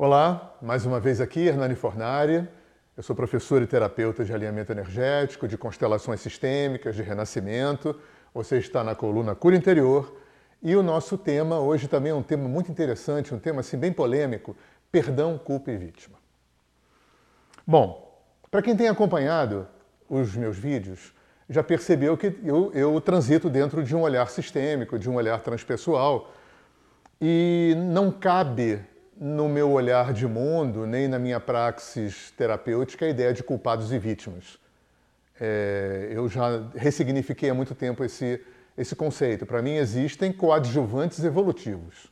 Olá, mais uma vez aqui, Hernani Fornari. Eu sou professor e terapeuta de alinhamento energético, de constelações sistêmicas, de renascimento. Você está na coluna Cura Interior. E o nosso tema hoje também é um tema muito interessante, um tema assim bem polêmico: perdão, culpa e vítima. Bom, para quem tem acompanhado os meus vídeos, já percebeu que eu, eu transito dentro de um olhar sistêmico, de um olhar transpessoal, e não cabe no meu olhar de mundo, nem na minha praxis terapêutica, a ideia de culpados e vítimas. É, eu já ressignifiquei há muito tempo esse, esse conceito. Para mim, existem coadjuvantes evolutivos.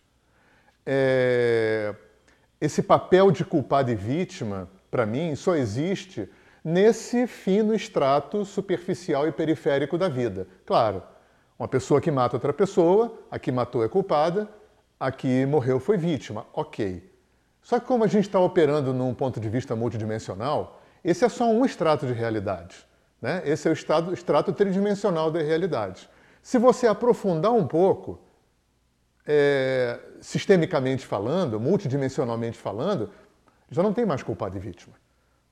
É, esse papel de culpado e vítima, para mim, só existe nesse fino extrato superficial e periférico da vida. Claro, uma pessoa que mata outra pessoa, a que matou é culpada, a que morreu foi vítima, ok. Só que como a gente está operando num ponto de vista multidimensional, esse é só um extrato de realidade. Né? Esse é o estado, extrato tridimensional da realidade. Se você aprofundar um pouco, é, sistemicamente falando, multidimensionalmente falando, já não tem mais culpado e vítima.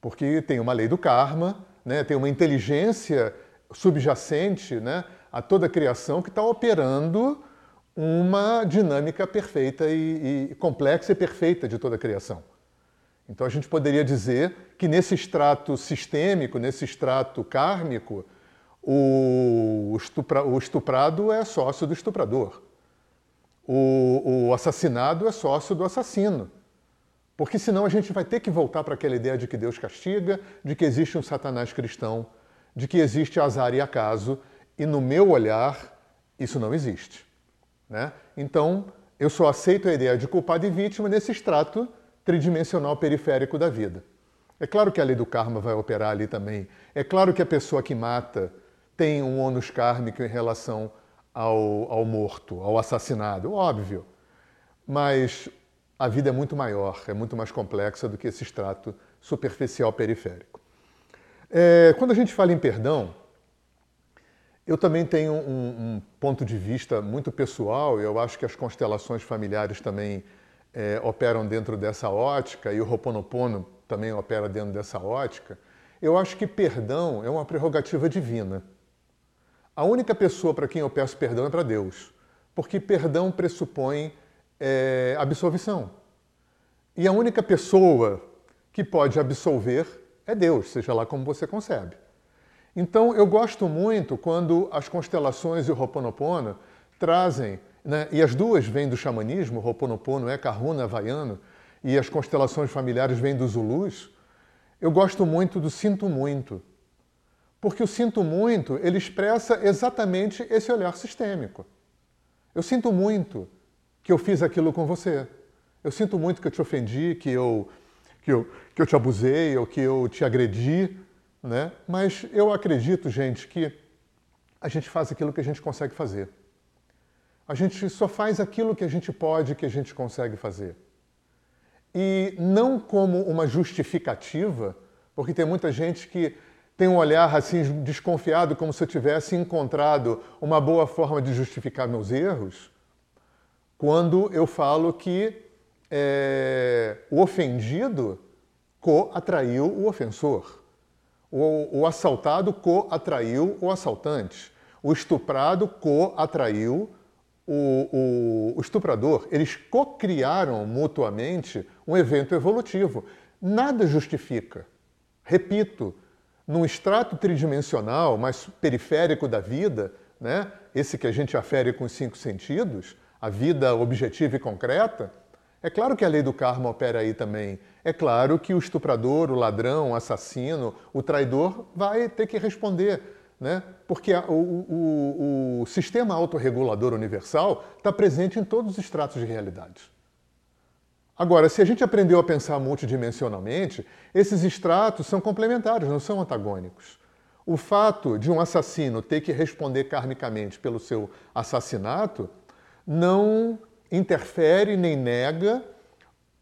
Porque tem uma lei do karma, né? tem uma inteligência subjacente né? a toda a criação que está operando uma dinâmica perfeita e, e, complexa e perfeita de toda a criação. Então a gente poderia dizer que nesse extrato sistêmico, nesse extrato kármico, o, estupra, o estuprado é sócio do estuprador. O, o assassinado é sócio do assassino. Porque senão a gente vai ter que voltar para aquela ideia de que Deus castiga, de que existe um satanás cristão, de que existe azar e acaso, e no meu olhar, isso não existe. Né? Então, eu só aceito a ideia de culpado e vítima nesse extrato tridimensional periférico da vida. É claro que a lei do karma vai operar ali também. É claro que a pessoa que mata tem um ônus kármico em relação ao, ao morto, ao assassinado, óbvio. Mas a vida é muito maior, é muito mais complexa do que esse extrato superficial periférico. É, quando a gente fala em perdão, eu também tenho um, um, ponto de vista muito pessoal, eu acho que as constelações familiares também é, operam dentro dessa ótica, e o Ho'oponopono também opera dentro dessa ótica. Eu acho que perdão é uma prerrogativa divina. A única pessoa para quem eu peço perdão é para Deus, porque perdão pressupõe é, absolvição. E a única pessoa que pode absolver é Deus, seja lá como você concebe. Então, eu gosto muito quando as constelações e o Ho'oponopono trazem, né, e as duas vêm do xamanismo, o Ho'oponopono é Kahuna havaiano, e as constelações familiares vêm dos Zulus. Eu gosto muito do sinto muito, porque o sinto muito, ele expressa exatamente esse olhar sistêmico. Eu sinto muito que eu fiz aquilo com você. Eu sinto muito que eu te ofendi, que eu, que eu, que eu te abusei, ou que eu te agredi. Né? Mas eu acredito, gente, que a gente faz aquilo que a gente consegue fazer. A gente só faz aquilo que a gente pode, que a gente consegue fazer. E não como uma justificativa, porque tem muita gente que tem um olhar assim desconfiado, como se eu tivesse encontrado uma boa forma de justificar meus erros, quando eu falo que é, o ofendido co-atraiu o ofensor. O, o assaltado co-atraiu o assaltante. O estuprado co-atraiu o, o, o, estuprador. Eles co-criaram mutuamente um evento evolutivo. Nada justifica. Repito, num extrato tridimensional, mais periférico da vida, né, esse que a gente afere com os cinco sentidos, a vida objetiva e concreta, é claro que a lei do karma opera aí também. É claro que o estuprador, o ladrão, o assassino, o traidor vai ter que responder. Né? Porque a, o, o, o sistema autorregulador universal está presente em todos os estratos de realidade. Agora, se a gente aprendeu a pensar multidimensionalmente, esses estratos são complementares, não são antagônicos. O fato de um assassino ter que responder karmicamente pelo seu assassinato não interfere nem nega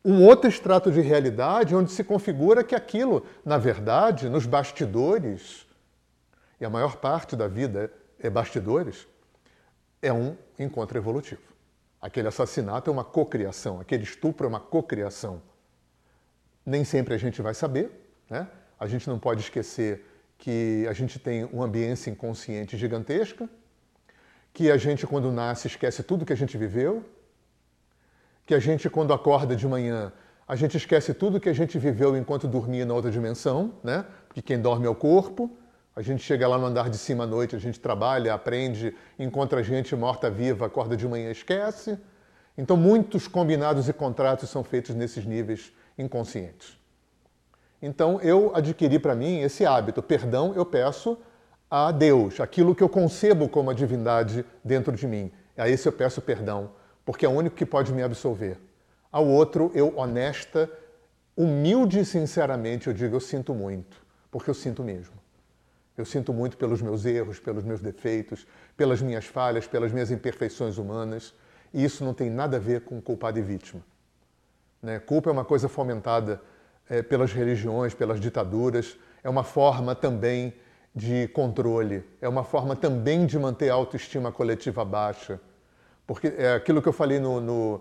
um outro extrato de realidade onde se configura que aquilo, na verdade, nos bastidores, e a maior parte da vida é bastidores, é um encontro evolutivo. Aquele assassinato é uma cocriação, aquele estupro é uma cocriação. Nem sempre a gente vai saber, né? A gente não pode esquecer que a gente tem uma ambiência inconsciente gigantesca, que a gente, quando nasce, esquece tudo que a gente viveu, que a gente, quando acorda de manhã, a gente esquece tudo que a gente viveu enquanto dormia na outra dimensão, né? Porque quem dorme é o corpo. A gente chega lá no andar de cima à noite, a gente trabalha, aprende, encontra gente morta-viva, acorda de manhã esquece. Então, muitos combinados e contratos são feitos nesses níveis inconscientes. Então, eu adquiri para mim esse hábito. Perdão, eu peço a Deus, aquilo que eu concebo como a divindade dentro de mim. A esse eu peço perdão, porque é o único que pode me absolver. Ao outro, eu honesta, humilde e sinceramente, eu digo, eu sinto muito, porque eu sinto mesmo. Eu sinto muito pelos meus erros, pelos meus defeitos, pelas minhas falhas, pelas minhas imperfeições humanas. E isso não tem nada a ver com culpado e vítima. Né? Culpa é uma coisa fomentada é, pelas religiões, pelas ditaduras, é uma forma também de controle, é uma forma também de manter a autoestima coletiva baixa. Porque é aquilo que eu falei no, no,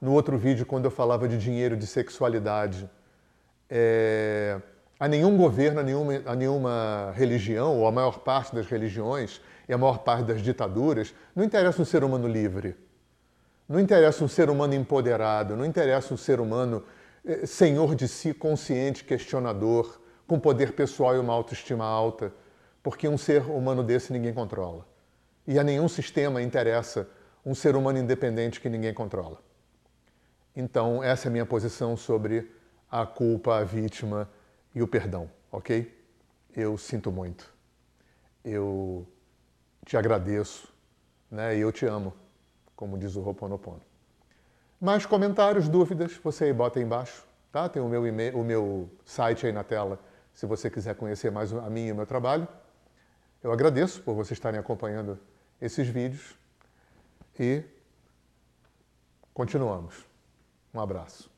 no outro vídeo, quando eu falava de dinheiro, de sexualidade. É, a nenhum governo, a nenhuma, a nenhuma religião, ou a maior parte das religiões e a maior parte das ditaduras, não interessa um ser humano livre. Não interessa um ser humano empoderado, não interessa um ser humano eh, senhor de si, consciente, questionador, com poder pessoal e uma autoestima alta, porque um ser humano desse ninguém controla. E a nenhum sistema interessa um ser humano independente que ninguém controla. Então, essa é a minha posição sobre a culpa, a vítima e o perdão, ok? Eu sinto muito. Eu te agradeço, né? E eu te amo como diz o Ho'oponopono. Mais comentários, dúvidas, você aí bota aí embaixo, tá? Tem o meu, e-mail, o meu site aí na tela, se você quiser conhecer mais a mim e o meu trabalho. Eu agradeço por vocês estarem acompanhando esses vídeos e continuamos. Um abraço.